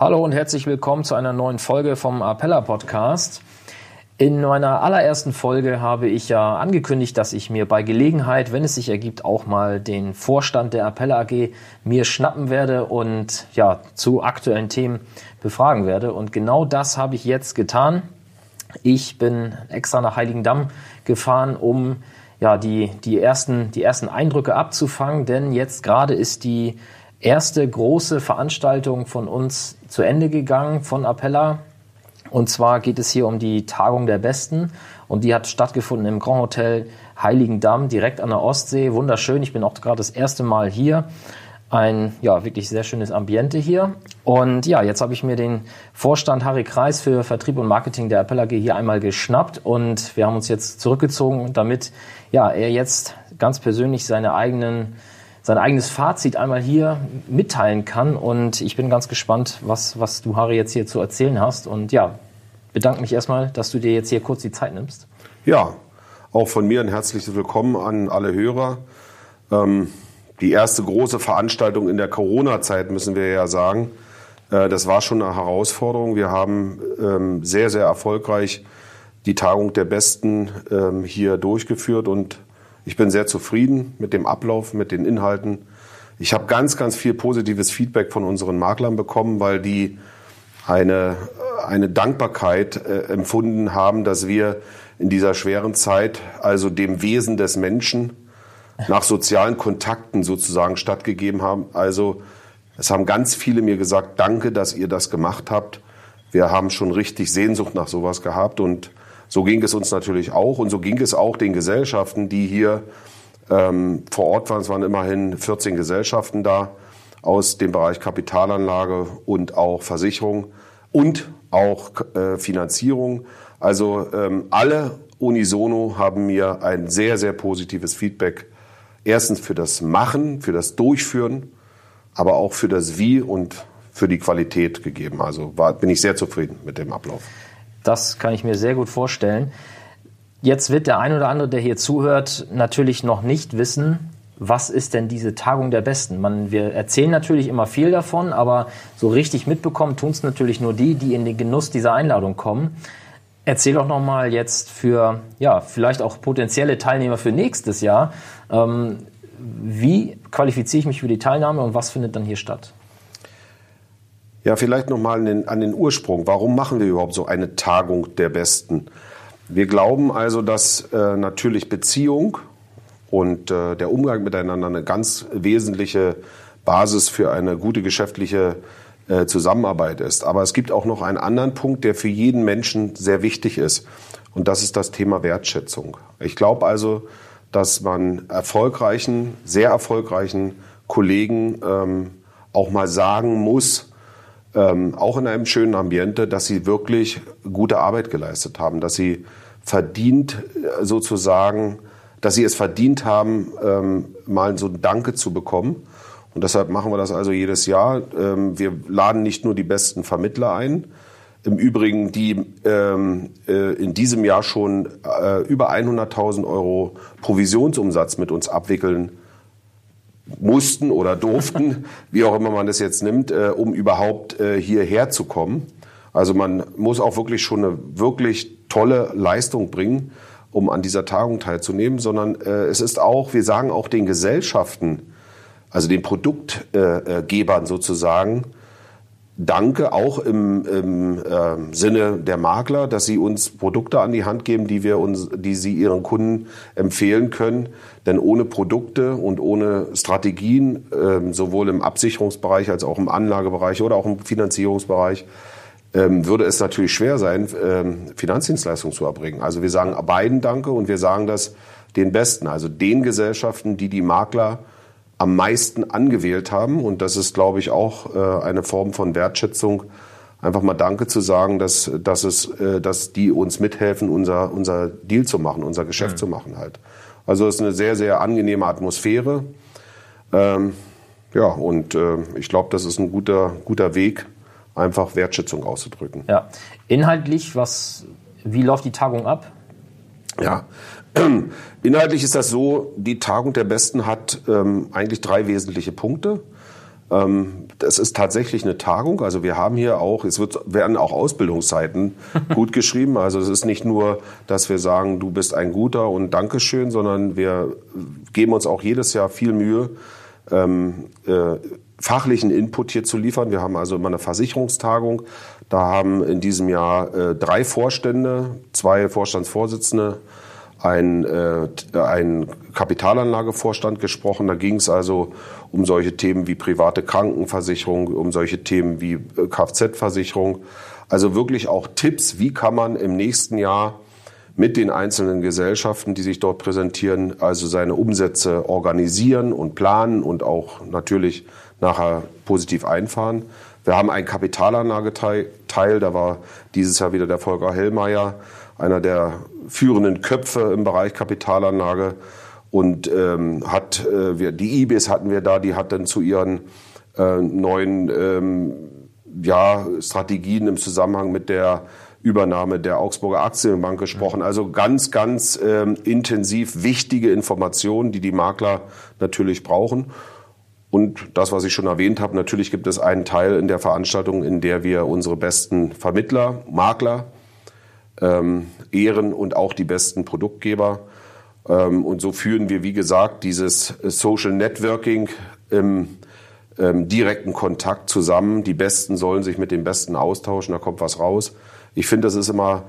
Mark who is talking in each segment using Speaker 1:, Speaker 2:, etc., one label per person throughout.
Speaker 1: Hallo und herzlich willkommen zu einer neuen Folge vom Appella Podcast. In meiner allerersten Folge habe ich ja angekündigt, dass ich mir bei Gelegenheit, wenn es sich ergibt, auch mal den Vorstand der Appella AG mir schnappen werde und ja, zu aktuellen Themen befragen werde. Und genau das habe ich jetzt getan. Ich bin extra nach Heiligendamm gefahren, um ja, die, die, ersten, die ersten Eindrücke abzufangen, denn jetzt gerade ist die erste große Veranstaltung von uns zu Ende gegangen von Appella. Und zwar geht es hier um die Tagung der Besten. Und die hat stattgefunden im Grand Hotel Heiligendamm, direkt an der Ostsee. Wunderschön. Ich bin auch gerade das erste Mal hier. Ein ja, wirklich sehr schönes Ambiente hier. Und ja, jetzt habe ich mir den Vorstand Harry Kreis für Vertrieb und Marketing der Appella AG hier einmal geschnappt und wir haben uns jetzt zurückgezogen, damit ja, er jetzt ganz persönlich seine eigenen sein eigenes Fazit einmal hier mitteilen kann. Und ich bin ganz gespannt, was, was du, Harry, jetzt hier zu erzählen hast. Und ja, bedanke mich erstmal, dass du dir jetzt hier kurz die Zeit nimmst.
Speaker 2: Ja, auch von mir ein herzliches Willkommen an alle Hörer. Ähm, die erste große Veranstaltung in der Corona-Zeit, müssen wir ja sagen. Äh, das war schon eine Herausforderung. Wir haben ähm, sehr, sehr erfolgreich die Tagung der Besten ähm, hier durchgeführt und ich bin sehr zufrieden mit dem Ablauf, mit den Inhalten. Ich habe ganz, ganz viel positives Feedback von unseren Maklern bekommen, weil die eine, eine Dankbarkeit äh, empfunden haben, dass wir in dieser schweren Zeit also dem Wesen des Menschen nach sozialen Kontakten sozusagen stattgegeben haben. Also es haben ganz viele mir gesagt, danke, dass ihr das gemacht habt. Wir haben schon richtig Sehnsucht nach sowas gehabt und so ging es uns natürlich auch und so ging es auch den Gesellschaften, die hier ähm, vor Ort waren. Es waren immerhin 14 Gesellschaften da aus dem Bereich Kapitalanlage und auch Versicherung und auch äh, Finanzierung. Also ähm, alle unisono haben mir ein sehr, sehr positives Feedback erstens für das Machen, für das Durchführen, aber auch für das Wie und für die Qualität gegeben. Also war, bin ich sehr zufrieden mit dem Ablauf.
Speaker 1: Das kann ich mir sehr gut vorstellen. Jetzt wird der ein oder andere, der hier zuhört, natürlich noch nicht wissen, was ist denn diese Tagung der Besten? Man, wir erzählen natürlich immer viel davon, aber so richtig mitbekommen tun es natürlich nur die, die in den Genuss dieser Einladung kommen. Erzähl doch nochmal jetzt für, ja, vielleicht auch potenzielle Teilnehmer für nächstes Jahr, ähm, wie qualifiziere ich mich für die Teilnahme und was findet dann hier statt?
Speaker 2: Ja, vielleicht nochmal an den, an den Ursprung. Warum machen wir überhaupt so eine Tagung der Besten? Wir glauben also, dass äh, natürlich Beziehung und äh, der Umgang miteinander eine ganz wesentliche Basis für eine gute geschäftliche äh, Zusammenarbeit ist. Aber es gibt auch noch einen anderen Punkt, der für jeden Menschen sehr wichtig ist. Und das ist das Thema Wertschätzung. Ich glaube also, dass man erfolgreichen, sehr erfolgreichen Kollegen ähm, auch mal sagen muss, ähm, auch in einem schönen Ambiente, dass sie wirklich gute Arbeit geleistet haben, dass sie verdient äh, sozusagen, dass sie es verdient haben, ähm, mal so ein Danke zu bekommen. Und deshalb machen wir das also jedes Jahr. Ähm, wir laden nicht nur die besten Vermittler ein, im Übrigen, die ähm, äh, in diesem Jahr schon äh, über 100.000 Euro Provisionsumsatz mit uns abwickeln mussten oder durften, wie auch immer man das jetzt nimmt, äh, um überhaupt äh, hierher zu kommen. Also man muss auch wirklich schon eine wirklich tolle Leistung bringen, um an dieser Tagung teilzunehmen, sondern äh, es ist auch, wir sagen auch den Gesellschaften, also den Produktgebern sozusagen, Danke auch im, im äh, Sinne der Makler, dass sie uns Produkte an die Hand geben, die wir uns, die sie ihren Kunden empfehlen können. Denn ohne Produkte und ohne Strategien, äh, sowohl im Absicherungsbereich als auch im Anlagebereich oder auch im Finanzierungsbereich, äh, würde es natürlich schwer sein, äh, Finanzdienstleistungen zu erbringen. Also wir sagen beiden Danke und wir sagen das den Besten, also den Gesellschaften, die die Makler am meisten angewählt haben. Und das ist, glaube ich, auch äh, eine Form von Wertschätzung, einfach mal Danke zu sagen, dass, dass, es, äh, dass die uns mithelfen, unser, unser Deal zu machen, unser Geschäft mhm. zu machen halt. Also es ist eine sehr, sehr angenehme Atmosphäre. Ähm, ja, und äh, ich glaube, das ist ein guter, guter Weg, einfach Wertschätzung auszudrücken.
Speaker 1: Ja. Inhaltlich, was, wie läuft die Tagung ab?
Speaker 2: Ja, inhaltlich ist das so, die Tagung der Besten hat ähm, eigentlich drei wesentliche Punkte. Ähm, das ist tatsächlich eine Tagung. Also wir haben hier auch, es wird, werden auch Ausbildungszeiten gut geschrieben. Also es ist nicht nur, dass wir sagen, du bist ein guter und Dankeschön, sondern wir geben uns auch jedes Jahr viel Mühe, ähm, äh, fachlichen Input hier zu liefern. Wir haben also immer eine Versicherungstagung. Da haben in diesem Jahr äh, drei Vorstände, zwei Vorstandsvorsitzende, ein, äh, ein Kapitalanlagevorstand gesprochen. Da ging es also um solche Themen wie private Krankenversicherung, um solche Themen wie äh, Kfz-Versicherung. Also wirklich auch Tipps, wie kann man im nächsten Jahr mit den einzelnen Gesellschaften, die sich dort präsentieren, also seine Umsätze organisieren und planen und auch natürlich nachher positiv einfahren. Wir haben einen Kapitalanlageteil, da war dieses Jahr wieder der Volker Hellmeier, einer der führenden Köpfe im Bereich Kapitalanlage und ähm, hat äh, wir, die IBIS hatten wir da, die hat dann zu ihren äh, neuen ähm, ja, Strategien im Zusammenhang mit der Übernahme der Augsburger Aktienbank gesprochen. Also ganz, ganz ähm, intensiv wichtige Informationen, die die Makler natürlich brauchen. Und das, was ich schon erwähnt habe, natürlich gibt es einen Teil in der Veranstaltung, in der wir unsere besten Vermittler, Makler ähm, ehren und auch die besten Produktgeber. Ähm, und so führen wir, wie gesagt, dieses Social Networking im ähm, direkten Kontakt zusammen. Die Besten sollen sich mit den Besten austauschen, da kommt was raus. Ich finde, das ist immer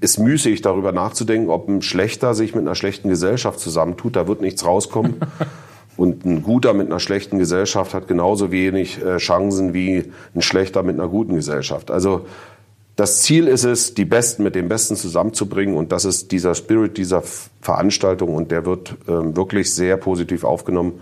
Speaker 2: ist müßig, darüber nachzudenken, ob ein Schlechter sich mit einer schlechten Gesellschaft zusammentut. Da wird nichts rauskommen. Und ein Guter mit einer schlechten Gesellschaft hat genauso wenig äh, Chancen wie ein Schlechter mit einer guten Gesellschaft. Also das Ziel ist es, die Besten mit den Besten zusammenzubringen und das ist dieser Spirit dieser Veranstaltung und der wird ähm, wirklich sehr positiv aufgenommen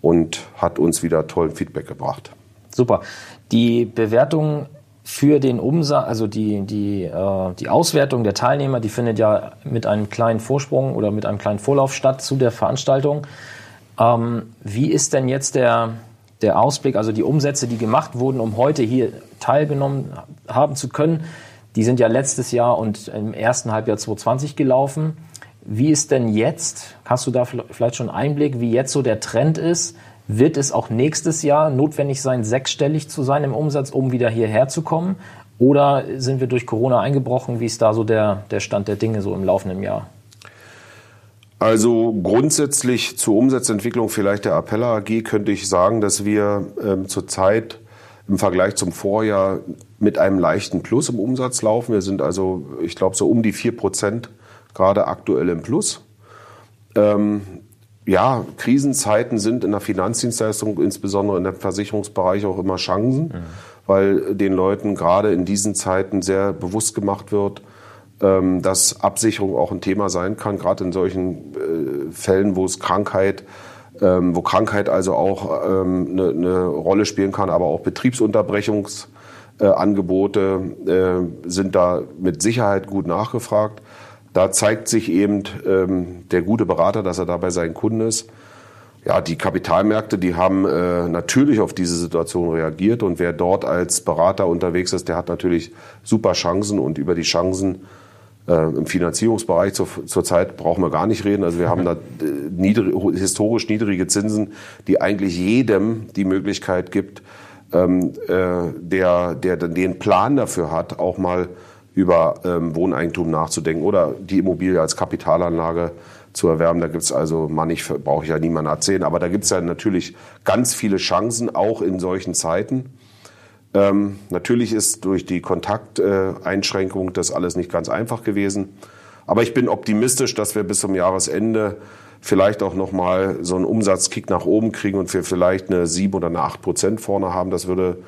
Speaker 2: und hat uns wieder tollen Feedback gebracht.
Speaker 1: Super. Die Bewertung für den Umsatz, also die, die, äh, die Auswertung der Teilnehmer, die findet ja mit einem kleinen Vorsprung oder mit einem kleinen Vorlauf statt zu der Veranstaltung. Ähm, wie ist denn jetzt der, der Ausblick, also die Umsätze, die gemacht wurden, um heute hier teilgenommen haben zu können, die sind ja letztes Jahr und im ersten Halbjahr 2020 gelaufen. Wie ist denn jetzt, hast du da vielleicht schon Einblick, wie jetzt so der Trend ist? Wird es auch nächstes Jahr notwendig sein, sechsstellig zu sein im Umsatz, um wieder hierher zu kommen? Oder sind wir durch Corona eingebrochen? Wie ist da so der, der Stand der Dinge so im laufenden Jahr?
Speaker 2: Also grundsätzlich zur Umsatzentwicklung vielleicht der Appella AG könnte ich sagen, dass wir ähm, zurzeit im Vergleich zum Vorjahr mit einem leichten Plus im Umsatz laufen. Wir sind also, ich glaube, so um die vier Prozent gerade aktuell im Plus. Ähm, ja, Krisenzeiten sind in der Finanzdienstleistung, insbesondere in dem Versicherungsbereich, auch immer Chancen, mhm. weil den Leuten gerade in diesen Zeiten sehr bewusst gemacht wird, ähm, dass Absicherung auch ein Thema sein kann, gerade in solchen äh, Fällen, wo es Krankheit, ähm, wo Krankheit also auch ähm, eine, eine Rolle spielen kann, aber auch Betriebsunterbrechungsangebote äh, sind da mit Sicherheit gut nachgefragt. Da zeigt sich eben der gute Berater, dass er dabei sein Kunden ist. Ja, die Kapitalmärkte, die haben äh, natürlich auf diese Situation reagiert und wer dort als Berater unterwegs ist, der hat natürlich super Chancen und über die Chancen äh, Im Finanzierungsbereich zur, zurzeit brauchen wir gar nicht reden. Also wir haben da äh, niedrig, historisch niedrige Zinsen, die eigentlich jedem die Möglichkeit gibt, ähm, äh, der, der den Plan dafür hat, auch mal über ähm, Wohneigentum nachzudenken oder die Immobilie als Kapitalanlage zu erwerben. Da gibt es also, man, ich brauche ich ja niemandem erzählen, aber da gibt es ja natürlich ganz viele Chancen, auch in solchen Zeiten. Ähm, natürlich ist durch die Kontakteinschränkung das alles nicht ganz einfach gewesen. Aber ich bin optimistisch, dass wir bis zum Jahresende vielleicht auch nochmal so einen Umsatzkick nach oben kriegen und wir vielleicht eine 7 oder eine 8 Prozent vorne haben. Das würde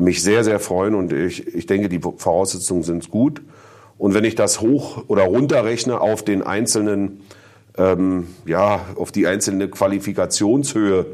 Speaker 2: mich sehr, sehr freuen und ich, ich denke, die Voraussetzungen sind gut. Und wenn ich das hoch oder runter rechne auf den einzelnen, ähm, ja, auf die einzelne Qualifikationshöhe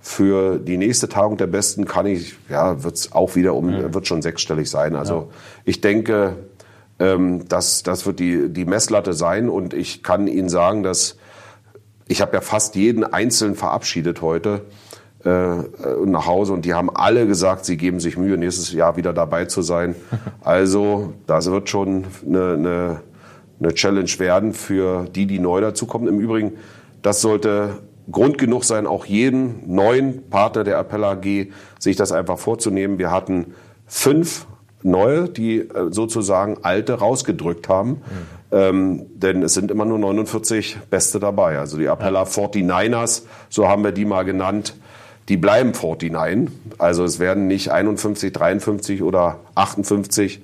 Speaker 2: Für die nächste Tagung der Besten kann ich, ja, wird es auch wieder um, mhm. wird schon sechsstellig sein. Also ja. ich denke, ähm, das, das wird die, die Messlatte sein und ich kann Ihnen sagen, dass ich habe ja fast jeden einzeln verabschiedet heute nach Hause und die haben alle gesagt, sie geben sich Mühe, nächstes Jahr wieder dabei zu sein. Also das wird schon eine, eine, eine Challenge werden für die, die neu dazukommen. Im Übrigen, das sollte Grund genug sein, auch jeden neuen Partner der Appell AG sich das einfach vorzunehmen. Wir hatten fünf neue, die äh, sozusagen alte rausgedrückt haben. Mhm. Ähm, denn es sind immer nur 49 Beste dabei. Also die Appella ja. 49ers, so haben wir die mal genannt, die bleiben 49. Also es werden nicht 51, 53 oder 58.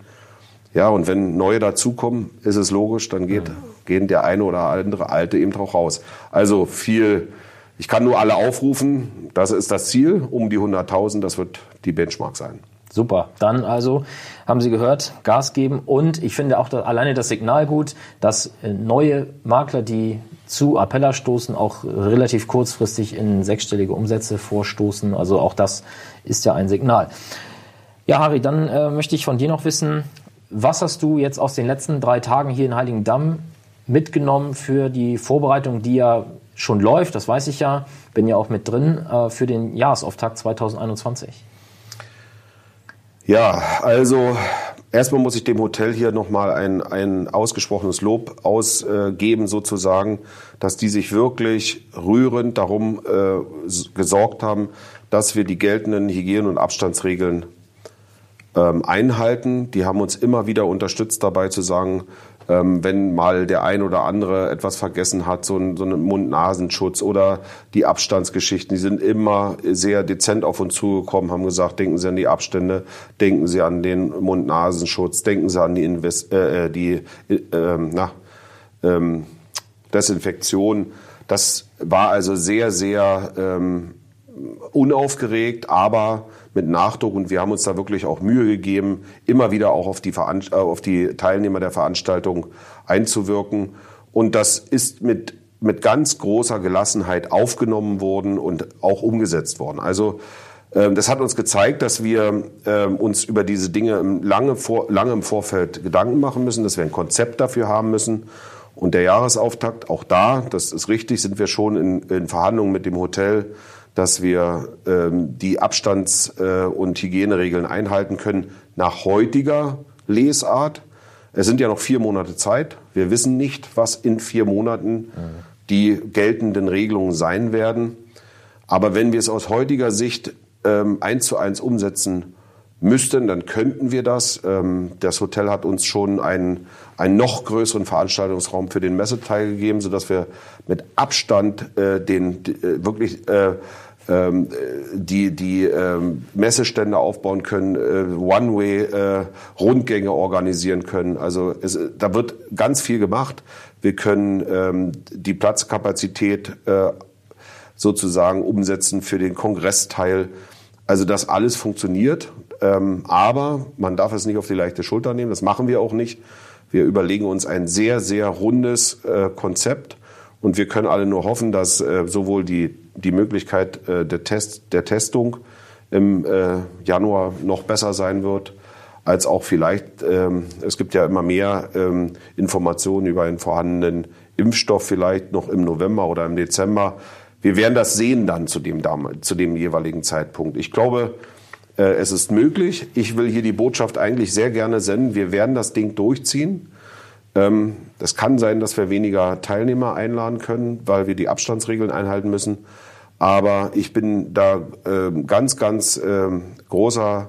Speaker 2: Ja, und wenn neue dazukommen, ist es logisch, dann geht, mhm. gehen der eine oder andere Alte eben auch raus. Also viel, ich kann nur alle aufrufen, das ist das Ziel, um die 100.000, das wird die Benchmark sein.
Speaker 1: Super. Dann also haben Sie gehört, Gas geben und ich finde auch das, alleine das Signal gut, dass äh, neue Makler, die zu Appella stoßen, auch relativ kurzfristig in sechsstellige Umsätze vorstoßen. Also auch das ist ja ein Signal. Ja, Harry, dann äh, möchte ich von dir noch wissen, was hast du jetzt aus den letzten drei Tagen hier in Heiligendamm mitgenommen für die Vorbereitung, die ja schon läuft, das weiß ich ja, bin ja auch mit drin, äh, für den Jahresauftakt 2021?
Speaker 2: Ja, also erstmal muss ich dem Hotel hier nochmal ein, ein ausgesprochenes Lob ausgeben, sozusagen, dass die sich wirklich rührend darum äh, gesorgt haben, dass wir die geltenden Hygiene- und Abstandsregeln ähm, einhalten. Die haben uns immer wieder unterstützt dabei zu sagen, ähm, wenn mal der ein oder andere etwas vergessen hat, so, ein, so einen Mund-Nasenschutz oder die Abstandsgeschichten, die sind immer sehr dezent auf uns zugekommen, haben gesagt, denken Sie an die Abstände, denken Sie an den Mund-Nasenschutz, denken Sie an die, Invest äh, äh die äh, na, ähm, Desinfektion. Das war also sehr, sehr ähm, unaufgeregt, aber mit Nachdruck und wir haben uns da wirklich auch Mühe gegeben, immer wieder auch auf die, Veranst äh, auf die Teilnehmer der Veranstaltung einzuwirken. Und das ist mit, mit ganz großer Gelassenheit aufgenommen worden und auch umgesetzt worden. Also ähm, das hat uns gezeigt, dass wir ähm, uns über diese Dinge lange, vor, lange im Vorfeld Gedanken machen müssen, dass wir ein Konzept dafür haben müssen. Und der Jahresauftakt, auch da, das ist richtig, sind wir schon in, in Verhandlungen mit dem Hotel dass wir ähm, die Abstands- äh, und Hygieneregeln einhalten können nach heutiger Lesart. Es sind ja noch vier Monate Zeit. Wir wissen nicht, was in vier Monaten die geltenden Regelungen sein werden. Aber wenn wir es aus heutiger Sicht ähm, eins zu eins umsetzen müssten, dann könnten wir das. Ähm, das Hotel hat uns schon einen, einen noch größeren Veranstaltungsraum für den Messeteil gegeben, sodass wir mit Abstand äh, den äh, wirklich äh, ähm, die, die ähm, Messestände aufbauen können, äh, One-Way-Rundgänge äh, organisieren können. Also es, da wird ganz viel gemacht. Wir können die Platzkapazität äh, sozusagen umsetzen für den Kongressteil. Also das alles funktioniert, ähm, aber man darf es nicht auf die leichte Schulter nehmen. Das machen wir auch nicht. Wir überlegen uns ein sehr, sehr rundes äh, Konzept und wir können alle nur hoffen, dass äh, sowohl die, die Möglichkeit äh, der, Test, der Testung im äh, Januar noch besser sein wird, als auch vielleicht, ähm, es gibt ja immer mehr ähm, Informationen über einen vorhandenen Impfstoff vielleicht noch im November oder im Dezember. Wir werden das sehen dann zu dem, zu dem jeweiligen Zeitpunkt. Ich glaube, es ist möglich. Ich will hier die Botschaft eigentlich sehr gerne senden. Wir werden das Ding durchziehen. Ähm, das kann sein, dass wir weniger Teilnehmer einladen können, weil wir die Abstandsregeln einhalten müssen. Aber ich bin da ähm, ganz, ganz ähm, großer,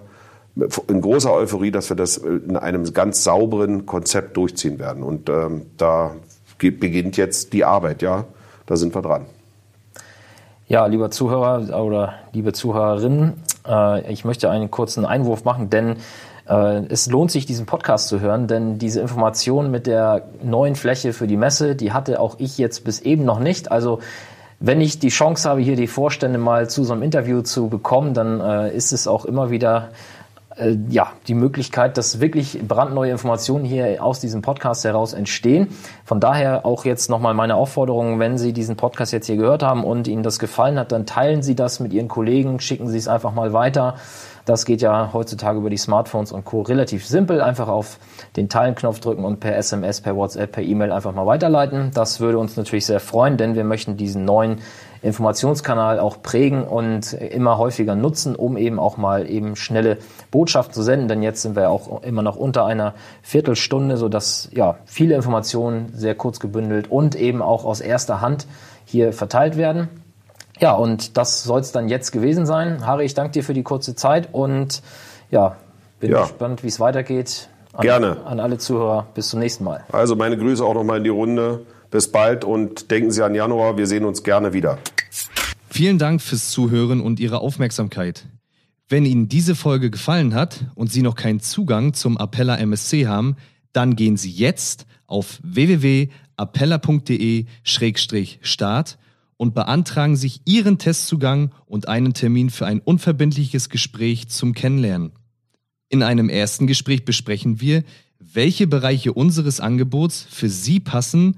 Speaker 2: in großer Euphorie, dass wir das in einem ganz sauberen Konzept durchziehen werden. Und da beginnt jetzt die Arbeit, ja. Da sind wir dran.
Speaker 1: Ja, lieber Zuhörer oder liebe Zuhörerin, äh, ich möchte einen kurzen Einwurf machen, denn äh, es lohnt sich, diesen Podcast zu hören, denn diese Information mit der neuen Fläche für die Messe, die hatte auch ich jetzt bis eben noch nicht. Also wenn ich die Chance habe, hier die Vorstände mal zu so einem Interview zu bekommen, dann äh, ist es auch immer wieder äh, ja, die Möglichkeit, dass wirklich brandneue Informationen hier aus diesem Podcast heraus entstehen. Von daher auch jetzt nochmal meine Aufforderung, wenn Sie diesen Podcast jetzt hier gehört haben und Ihnen das gefallen hat, dann teilen Sie das mit Ihren Kollegen, schicken Sie es einfach mal weiter. Das geht ja heutzutage über die Smartphones und Co. relativ simpel. Einfach auf den Teilen-Knopf drücken und per SMS, per WhatsApp, per E-Mail einfach mal weiterleiten. Das würde uns natürlich sehr freuen, denn wir möchten diesen neuen Informationskanal auch prägen und immer häufiger nutzen, um eben auch mal eben schnelle Botschaften zu senden. Denn jetzt sind wir auch immer noch unter einer Viertelstunde, sodass ja viele Informationen sehr kurz gebündelt und eben auch aus erster Hand hier verteilt werden. Ja, und das soll es dann jetzt gewesen sein. Harry, ich danke dir für die kurze Zeit und ja, bin ja. gespannt, wie es weitergeht.
Speaker 2: An, Gerne.
Speaker 1: An alle Zuhörer. Bis zum nächsten Mal.
Speaker 2: Also meine Grüße auch nochmal in die Runde. Bis bald und denken Sie an Januar. Wir sehen uns gerne wieder.
Speaker 3: Vielen Dank fürs Zuhören und Ihre Aufmerksamkeit. Wenn Ihnen diese Folge gefallen hat und Sie noch keinen Zugang zum Appella MSC haben, dann gehen Sie jetzt auf www.appella.de-start und beantragen sich Ihren Testzugang und einen Termin für ein unverbindliches Gespräch zum Kennenlernen. In einem ersten Gespräch besprechen wir, welche Bereiche unseres Angebots für Sie passen